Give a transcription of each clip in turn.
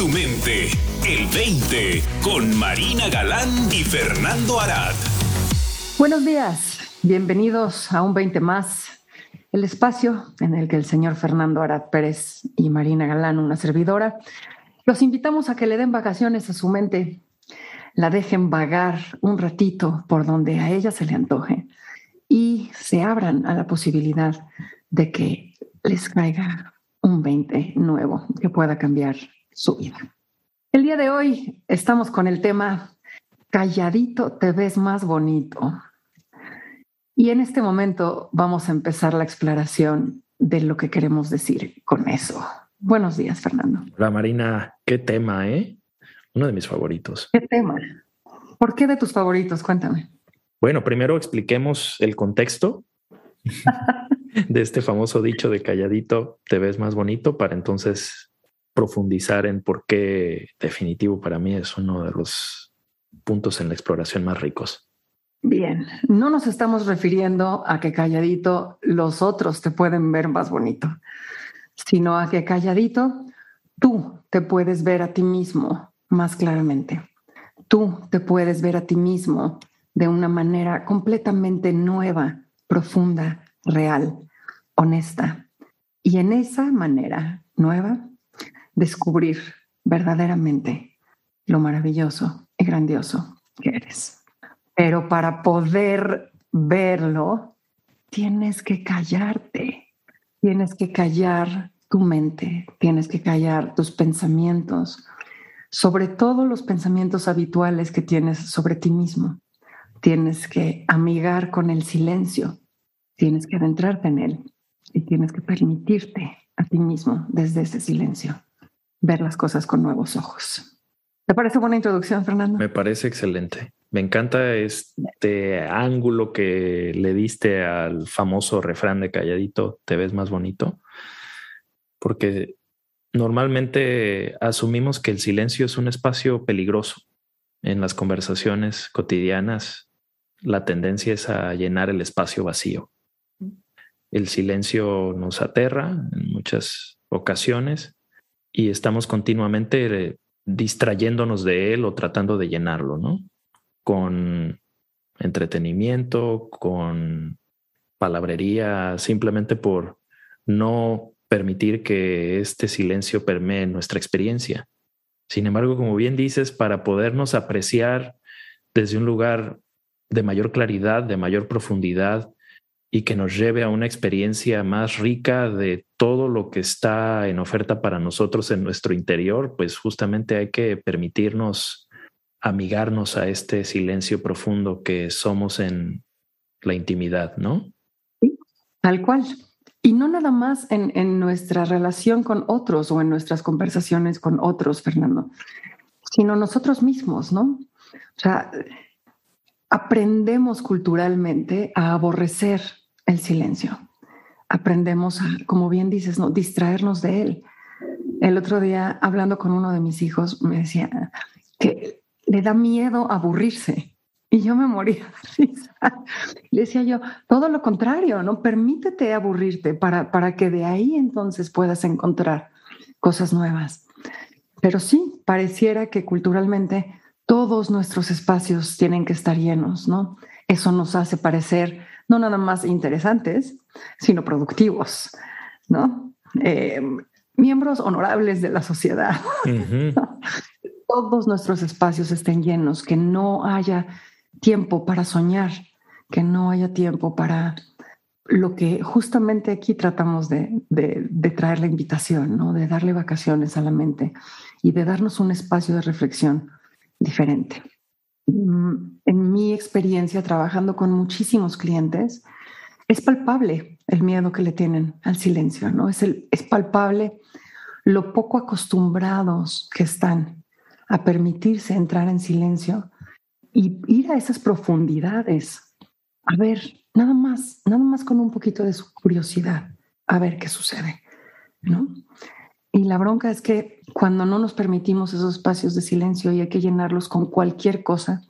tu mente. El 20 con Marina Galán y Fernando Arad. Buenos días, bienvenidos a un 20 más. El espacio en el que el señor Fernando Arad Pérez y Marina Galán, una servidora, los invitamos a que le den vacaciones a su mente, la dejen vagar un ratito por donde a ella se le antoje y se abran a la posibilidad de que les caiga un 20 nuevo que pueda cambiar su vida. El día de hoy estamos con el tema Calladito te ves más bonito. Y en este momento vamos a empezar la exploración de lo que queremos decir con eso. Buenos días, Fernando. Hola, Marina. Qué tema, ¿eh? Uno de mis favoritos. ¿Qué tema? ¿Por qué de tus favoritos? Cuéntame. Bueno, primero expliquemos el contexto de este famoso dicho de calladito te ves más bonito para entonces profundizar en por qué definitivo para mí es uno de los puntos en la exploración más ricos. Bien, no nos estamos refiriendo a que calladito los otros te pueden ver más bonito, sino a que calladito tú te puedes ver a ti mismo más claramente. Tú te puedes ver a ti mismo de una manera completamente nueva, profunda, real, honesta. Y en esa manera nueva, descubrir verdaderamente lo maravilloso y grandioso que eres. Pero para poder verlo, tienes que callarte, tienes que callar tu mente, tienes que callar tus pensamientos, sobre todo los pensamientos habituales que tienes sobre ti mismo tienes que amigar con el silencio, tienes que adentrarte en él y tienes que permitirte a ti mismo desde ese silencio ver las cosas con nuevos ojos. ¿Te parece buena introducción, Fernando? Me parece excelente. Me encanta este ángulo que le diste al famoso refrán de calladito, te ves más bonito, porque normalmente asumimos que el silencio es un espacio peligroso en las conversaciones cotidianas la tendencia es a llenar el espacio vacío. El silencio nos aterra en muchas ocasiones y estamos continuamente eh, distrayéndonos de él o tratando de llenarlo, ¿no? Con entretenimiento, con palabrería, simplemente por no permitir que este silencio permee nuestra experiencia. Sin embargo, como bien dices, para podernos apreciar desde un lugar de mayor claridad, de mayor profundidad y que nos lleve a una experiencia más rica de todo lo que está en oferta para nosotros en nuestro interior, pues justamente hay que permitirnos amigarnos a este silencio profundo que somos en la intimidad, ¿no? tal cual. Y no nada más en, en nuestra relación con otros o en nuestras conversaciones con otros, Fernando, sino nosotros mismos, ¿no? O sea, aprendemos culturalmente a aborrecer el silencio. Aprendemos a, como bien dices, ¿no? distraernos de él. El otro día, hablando con uno de mis hijos, me decía que le da miedo aburrirse. Y yo me moría de risa. Le decía yo, todo lo contrario, ¿no? Permítete aburrirte para, para que de ahí entonces puedas encontrar cosas nuevas. Pero sí, pareciera que culturalmente todos nuestros espacios tienen que estar llenos, ¿no? Eso nos hace parecer no nada más interesantes, sino productivos, ¿no? Eh, miembros honorables de la sociedad. todos nuestros espacios estén llenos, que no haya tiempo para soñar, que no haya tiempo para lo que justamente aquí tratamos de, de, traer la invitación, ¿no? de darle vacaciones a la mente y de darnos un espacio de reflexión diferente. Mm, en mi experiencia trabajando con muchísimos clientes, es palpable el miedo que le tienen al silencio, ¿no? Es, el, es palpable lo poco acostumbrados que están a permitirse entrar en silencio y ir a esas profundidades, a ver, nada más, nada más con un poquito de su curiosidad, a ver qué sucede, ¿no? Y la bronca es que cuando no nos permitimos esos espacios de silencio y hay que llenarlos con cualquier cosa,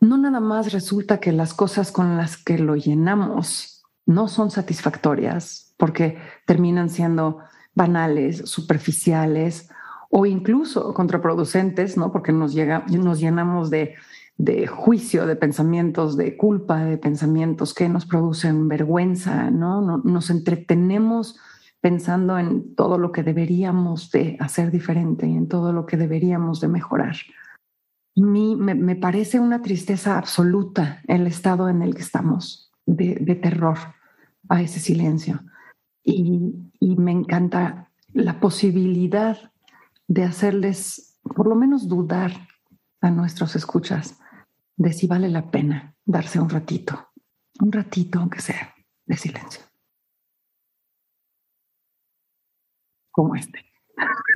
no nada más resulta que las cosas con las que lo llenamos no son satisfactorias porque terminan siendo banales, superficiales o incluso contraproducentes, ¿no? Porque nos, llega, nos llenamos de, de juicio, de pensamientos de culpa, de pensamientos que nos producen vergüenza, ¿no? Nos entretenemos pensando en todo lo que deberíamos de hacer diferente y en todo lo que deberíamos de mejorar. Me, me parece una tristeza absoluta el estado en el que estamos, de, de terror a ese silencio. Y, y me encanta la posibilidad de hacerles por lo menos dudar a nuestros escuchas de si vale la pena darse un ratito, un ratito aunque sea, de silencio. Como este.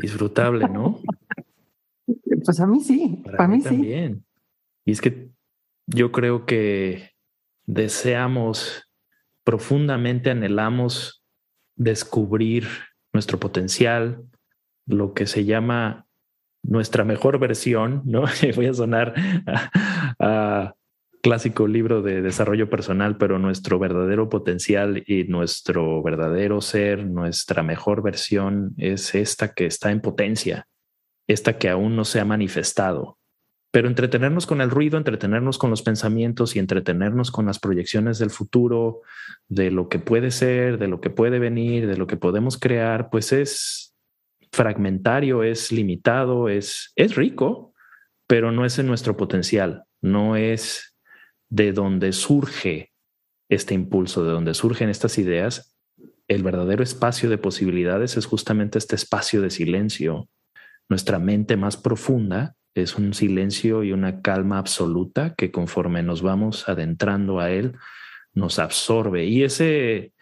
Disfrutable, ¿no? pues a mí sí, para, mí, también. Y es que yo creo que deseamos profundamente, anhelamos descubrir nuestro potencial, lo que se llama nuestra mejor versión, ¿no? Voy a sonar a, clásico libro de desarrollo personal, pero nuestro verdadero potencial y nuestro verdadero ser, nuestra mejor versión es esta que está en potencia, esta que aún no se ha manifestado. Pero entretenernos con el ruido, entretenernos con los pensamientos y entretenernos con las proyecciones del futuro, de lo que puede ser, de lo que puede venir, de lo que podemos crear, pues es fragmentario, es limitado, es, es rico, pero no es en nuestro potencial, no es de donde surge este impulso, de donde surgen estas ideas. El verdadero espacio de posibilidades es justamente este espacio de silencio. Nuestra mente más profunda es un silencio y una calma absoluta que conforme nos vamos adentrando a él, nos absorbe. Y ese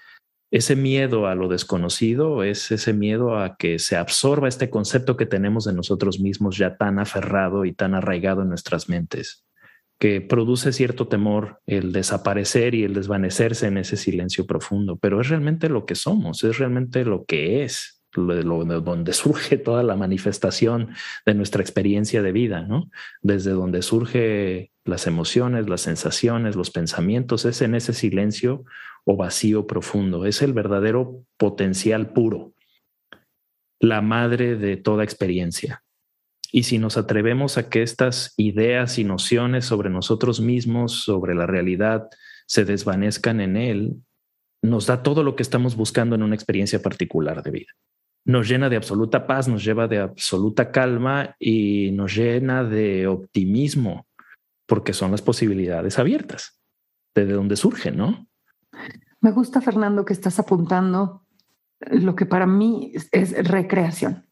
ese miedo a lo desconocido es ese miedo a que se absorba este concepto que tenemos de nosotros mismos ya tan aferrado y tan arraigado en nuestras mentes, que produce cierto temor el desaparecer y el desvanecerse en ese silencio profundo, pero es realmente lo que somos, es realmente lo que es, lo, donde surge toda la manifestación de nuestra experiencia de vida, ¿no? Desde donde surge las emociones, las sensaciones, los pensamientos, es en ese silencio o vacío profundo, es el verdadero potencial puro, la madre de toda experiencia. Y si nos atrevemos a que estas ideas y nociones sobre nosotros mismos, sobre la realidad, se desvanezcan en él, nos da todo lo que estamos buscando en una experiencia particular de vida. Nos llena de absoluta paz, nos lleva de absoluta calma y nos llena de optimismo, porque son las posibilidades abiertas, de donde surgen, ¿no? Me gusta, Fernando, que estás apuntando lo que para mí es recreación.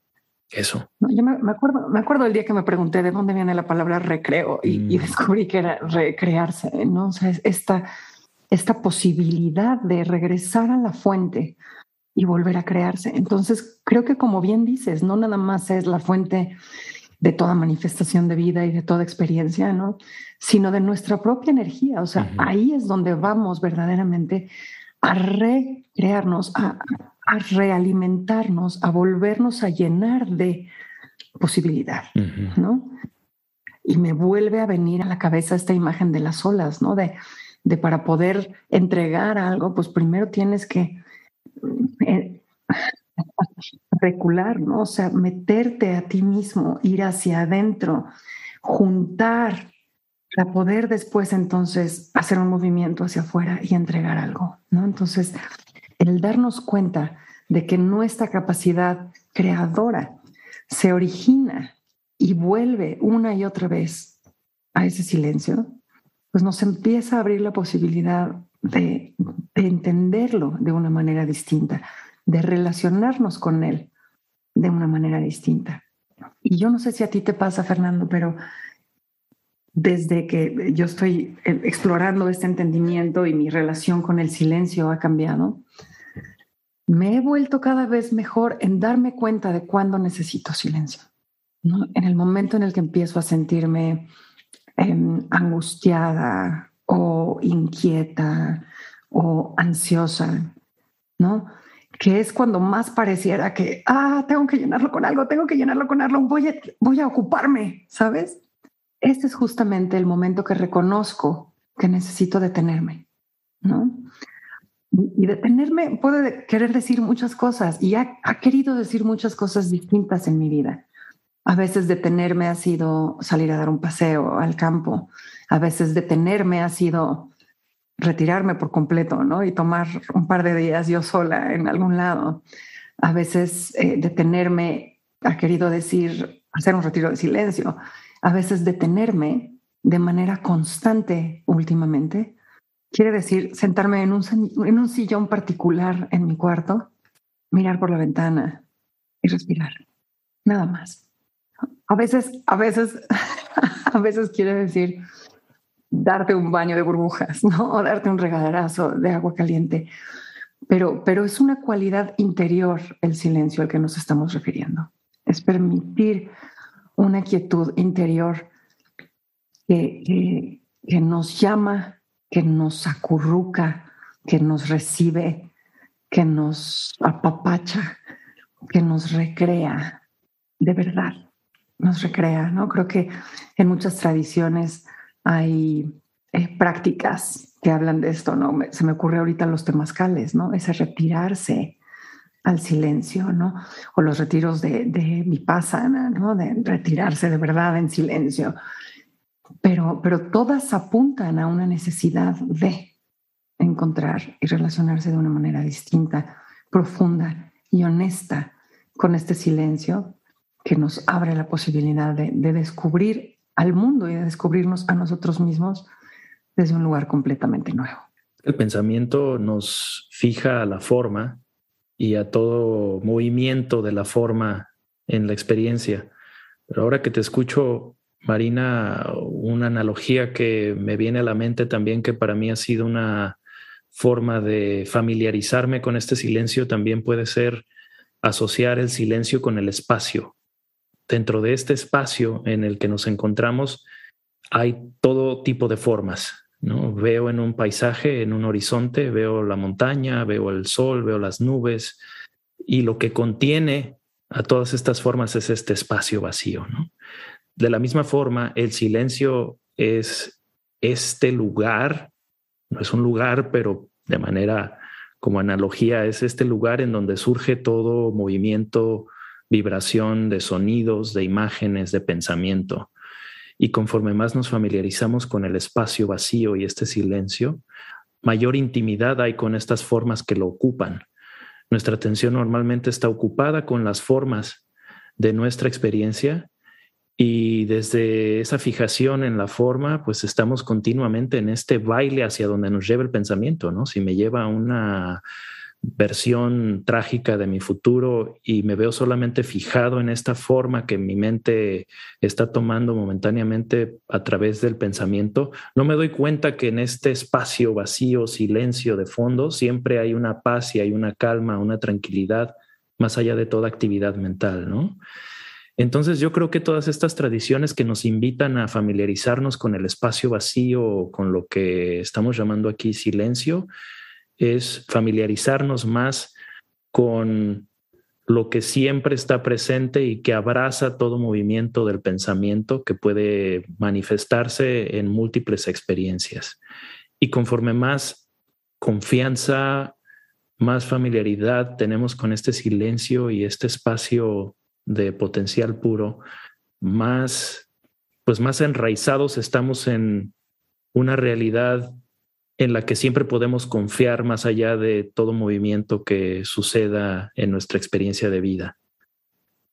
Eso. yo me, acuerdo, me acuerdo el día que me pregunté de dónde viene la palabra recreo y, mm. descubrí que era recrearse, ¿no? O sea, esta, esta posibilidad de regresar a la fuente y volver a crearse. Entonces, creo que como bien dices, no nada más es la fuente de toda manifestación de vida y de toda experiencia, ¿no? Sino de nuestra propia energía. O sea, ahí es donde vamos verdaderamente a recrearnos, a, realimentarnos, a volvernos a llenar de posibilidad, ¿no? Y me vuelve a venir a la cabeza esta imagen de las olas, ¿no? De, de para poder entregar algo, pues primero tienes que eh, recular, ¿no? O sea, meterte a ti mismo, ir hacia adentro, juntar para poder después entonces hacer un movimiento hacia afuera y entregar algo, ¿no? Entonces, el darnos cuenta de que nuestra capacidad creadora se origina y vuelve una y otra vez a ese silencio, pues nos empieza a abrir la posibilidad de, de entenderlo de una manera distinta, de relacionarnos con él de una manera distinta. Y yo no sé si a ti te pasa, Fernando, pero desde que yo estoy explorando este entendimiento y mi relación con el silencio ha cambiado, me he vuelto cada vez mejor en darme cuenta de cuándo necesito silencio. En el momento en el que empiezo a sentirme em, angustiada o inquieta o ansiosa, ¿no? Que es cuando más pareciera que, ah, tengo que llenarlo con algo, tengo que llenarlo con algo, voy a, voy a ocuparme, ¿sabes? este es justamente el momento que reconozco que necesito detenerme, ¿no? Y detenerme puede querer decir muchas cosas y ha, querido decir muchas cosas distintas en mi vida. A veces detenerme ha sido salir a dar un paseo al campo. A veces detenerme ha sido retirarme por completo, ¿no? Y tomar un par de días yo sola en algún lado. A veces eh, detenerme ha querido decir hacer un retiro de silencio. A veces detenerme de manera constante últimamente quiere decir sentarme en un, en un sillón particular en mi cuarto, mirar por la ventana y respirar. Nada más. A veces, a veces, a veces quiere decir darte un baño de burbujas, ¿no? O darte un regaderazo de agua caliente. Pero, pero es una cualidad interior el silencio al que nos estamos refiriendo. Es permitir una quietud interior que, que, nos llama, que nos acurruca, que nos recibe, que nos apapacha, que nos recrea, de verdad, nos recrea, ¿no? Creo que en muchas tradiciones hay eh, prácticas que hablan de esto, ¿no? Se me ocurre ahorita los temazcales, ¿no? Ese retirarse al silencio, ¿no? O los retiros de, de Vipassana, ¿no? De retirarse de verdad en silencio. Pero, pero todas apuntan a una necesidad de encontrar y relacionarse de una manera distinta, profunda y honesta con este silencio que nos abre la posibilidad de, de descubrir al mundo y a descubrirnos a nosotros mismos desde un lugar completamente nuevo. El pensamiento nos fija a la forma y a todo movimiento de la forma en la experiencia. Pero ahora que te escucho, Marina, una analogía que me viene a la mente también que para mí ha sido una forma de familiarizarme con este silencio también puede ser asociar el silencio con el espacio dentro de este espacio en el que nos encontramos hay todo tipo de formas. ¿no? Veo en un paisaje, en un horizonte, veo la montaña, veo el sol, veo las nubes y lo que contiene a todas estas formas es este espacio vacío. ¿no? De la misma forma, el silencio es este lugar, no es un lugar, pero de manera como analogía, es este lugar en donde surge todo movimiento vibración de sonidos, de imágenes, de pensamiento. Y conforme más nos familiarizamos con el espacio vacío y este silencio, mayor intimidad hay con estas formas que lo ocupan. Nuestra atención normalmente está ocupada con las formas de nuestra experiencia y desde esa fijación en la forma, pues estamos continuamente en este baile hacia donde nos lleva el pensamiento, ¿no? Si me lleva a una versión trágica de mi futuro y me veo solamente fijado en esta forma que mi mente está tomando momentáneamente a través del pensamiento, no me doy cuenta que en este espacio vacío, silencio de fondo, siempre hay una paz y hay una calma, una tranquilidad más allá de toda actividad mental, ¿no? Entonces yo creo que todas estas tradiciones que nos invitan a familiarizarnos con el espacio vacío, con lo que estamos llamando aquí silencio, es familiarizarnos más con lo que siempre está presente y que abraza todo movimiento del pensamiento que puede manifestarse en múltiples experiencias. Y conforme más confianza, más familiaridad tenemos con este silencio y este espacio de potencial puro, más pues más enraizados estamos en una realidad en la que siempre podemos confiar más allá de todo movimiento que suceda en nuestra experiencia de vida.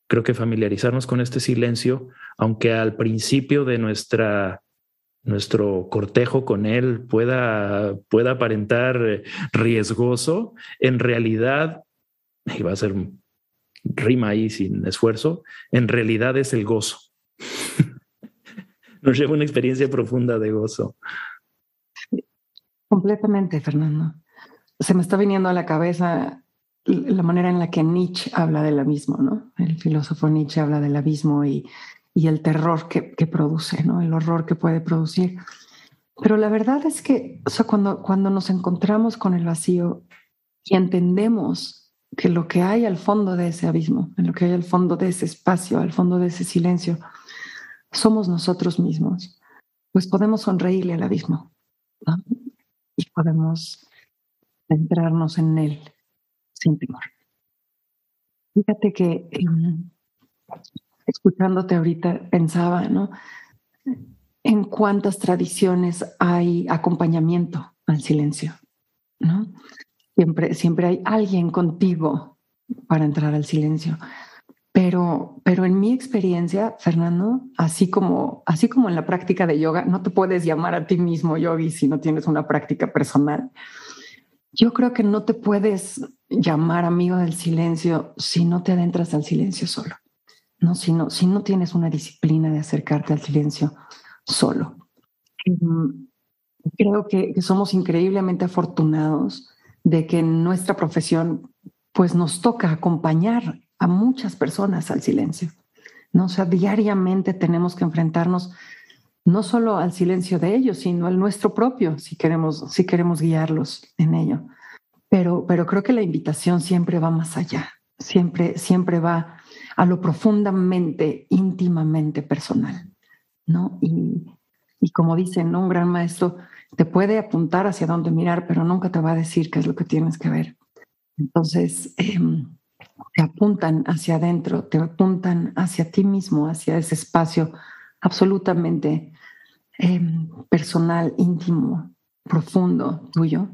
Creo que familiarizarnos con este silencio, aunque al principio de nuestra nuestro cortejo con él pueda, pueda aparentar riesgoso, en realidad, y va a ser rima ahí sin esfuerzo, en realidad es el gozo. Nos lleva una experiencia profunda de gozo. Completamente, Fernando. Se me está viniendo a la cabeza la manera en la que Nietzsche habla del abismo, ¿no? El filósofo Nietzsche habla del abismo y, el terror que, produce, ¿no? El horror que puede producir. Pero la verdad es que, o cuando, cuando nos encontramos con el vacío y entendemos que lo que hay al fondo de ese abismo, en lo que hay al fondo de ese espacio, al fondo de ese silencio, somos nosotros mismos, pues podemos sonreírle al abismo. ¿no? y podemos centrarnos en él sin temor. Fíjate que em, escuchándote ahorita pensaba, ¿no? En cuántas tradiciones hay acompañamiento al silencio, ¿no? Siempre, siempre hay alguien contigo para entrar al silencio. Pero, pero en mi experiencia, Fernando, así como, así como en la práctica de yoga, no te puedes llamar a ti mismo yogi si no tienes una práctica personal. Yo creo que no te puedes llamar amigo del silencio si no te adentras al silencio solo. No, si no, si no tienes una disciplina de acercarte al silencio solo. Mm, creo que, que somos increíblemente afortunados de que en nuestra profesión pues nos toca acompañar a muchas personas al silencio. ¿no? O sea, diariamente tenemos que enfrentarnos no solo al silencio de ellos, sino al nuestro propio, si queremos, si queremos guiarlos en ello. Pero, pero creo que la invitación siempre va más allá, siempre, siempre va a lo profundamente, íntimamente personal, ¿no? Y, y como dicen, un gran maestro te puede apuntar hacia dónde mirar, pero nunca te va a decir qué es lo que tienes que ver. Entonces, eh, te apuntan hacia adentro, te apuntan hacia ti mismo, hacia ese espacio absolutamente em, personal, íntimo, profundo tuyo,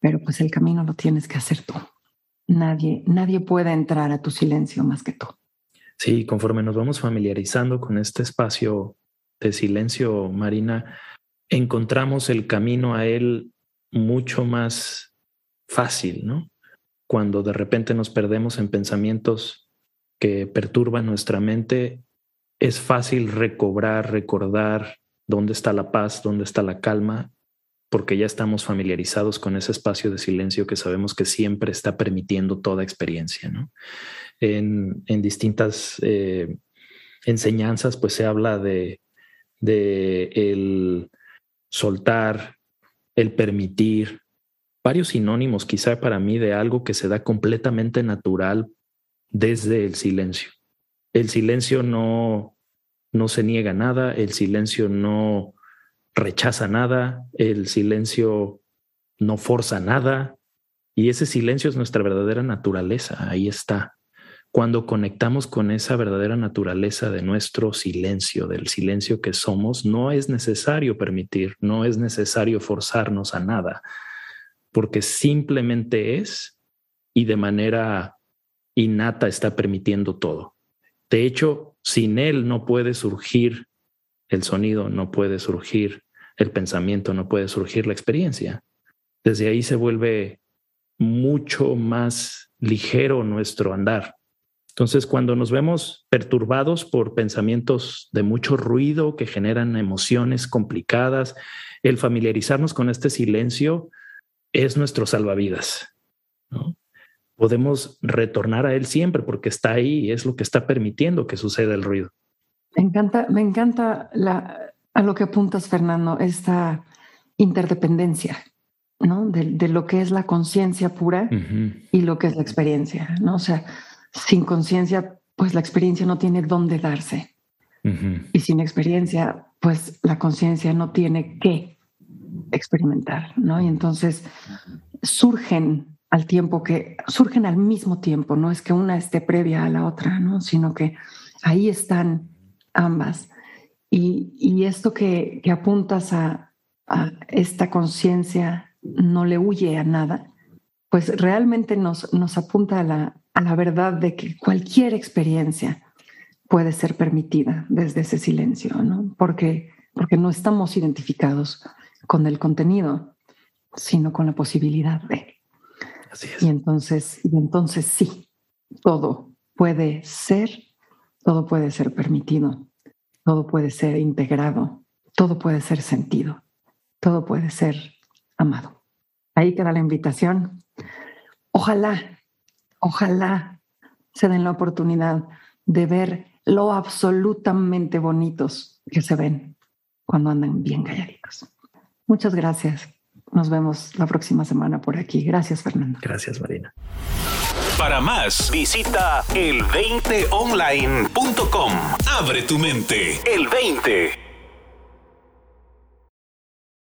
pero pues el camino lo tienes que hacer tú. Nadie, nadie puede entrar a tu silencio más que tú. Sí, conforme nos vamos familiarizando con este espacio de silencio, Marina, encontramos el camino a él mucho más fácil, ¿no? cuando de repente nos perdemos en pensamientos que perturban nuestra mente, es fácil recobrar, recordar dónde está la paz, dónde está la calma, porque ya estamos familiarizados con ese espacio de silencio que sabemos que siempre está permitiendo toda experiencia. ¿no? En, distintas eh, enseñanzas, pues se habla de, de el soltar, el permitir, varios sinónimos quizá para mí de algo que se da completamente natural desde el silencio. El silencio no, no se niega nada, el silencio no rechaza nada, el silencio no forza nada y ese silencio es nuestra verdadera naturaleza, ahí está. Cuando conectamos con esa verdadera naturaleza de nuestro silencio, del silencio que somos, no es necesario permitir, no es necesario forzarnos a nada porque simplemente es y de manera innata está permitiendo todo. De hecho, sin él no puede surgir el sonido, no puede surgir el pensamiento, no puede surgir la experiencia. Desde ahí se vuelve mucho más ligero nuestro andar. Entonces, cuando nos vemos perturbados por pensamientos de mucho ruido que generan emociones complicadas, el familiarizarnos con este silencio es nuestro salvavidas. Podemos retornar a él siempre porque está ahí y es lo que está permitiendo que suceda el ruido. Me encanta, me encanta la, a lo que apuntas, Fernando, esta interdependencia, ¿no? De, lo que es la conciencia pura y lo que es la experiencia, ¿no? O sea, sin conciencia, pues la experiencia no tiene dónde darse. Y sin experiencia, pues la conciencia no tiene qué experimentar, ¿no? Y entonces surgen al tiempo que, surgen al mismo tiempo, no es que una esté previa a la otra, ¿no? Sino que ahí están ambas. Y, esto que, apuntas a, esta conciencia no le huye a nada, pues realmente nos, nos apunta a la, a la verdad de que cualquier experiencia puede ser permitida desde ese silencio, ¿no? Porque, porque no estamos identificados con el contenido, sino con la posibilidad de. Así es. Y entonces, y entonces sí, todo puede ser, todo puede ser permitido, todo puede ser integrado, todo puede ser sentido, todo puede ser amado. Ahí queda la invitación. Ojalá, ojalá se den la oportunidad de ver lo absolutamente bonitos que se ven cuando andan bien calladitos. Muchas gracias. Nos vemos la próxima semana por aquí. Gracias, Fernando. Gracias, Marina. Para más, visita el20online.com. Abre tu mente. El 20.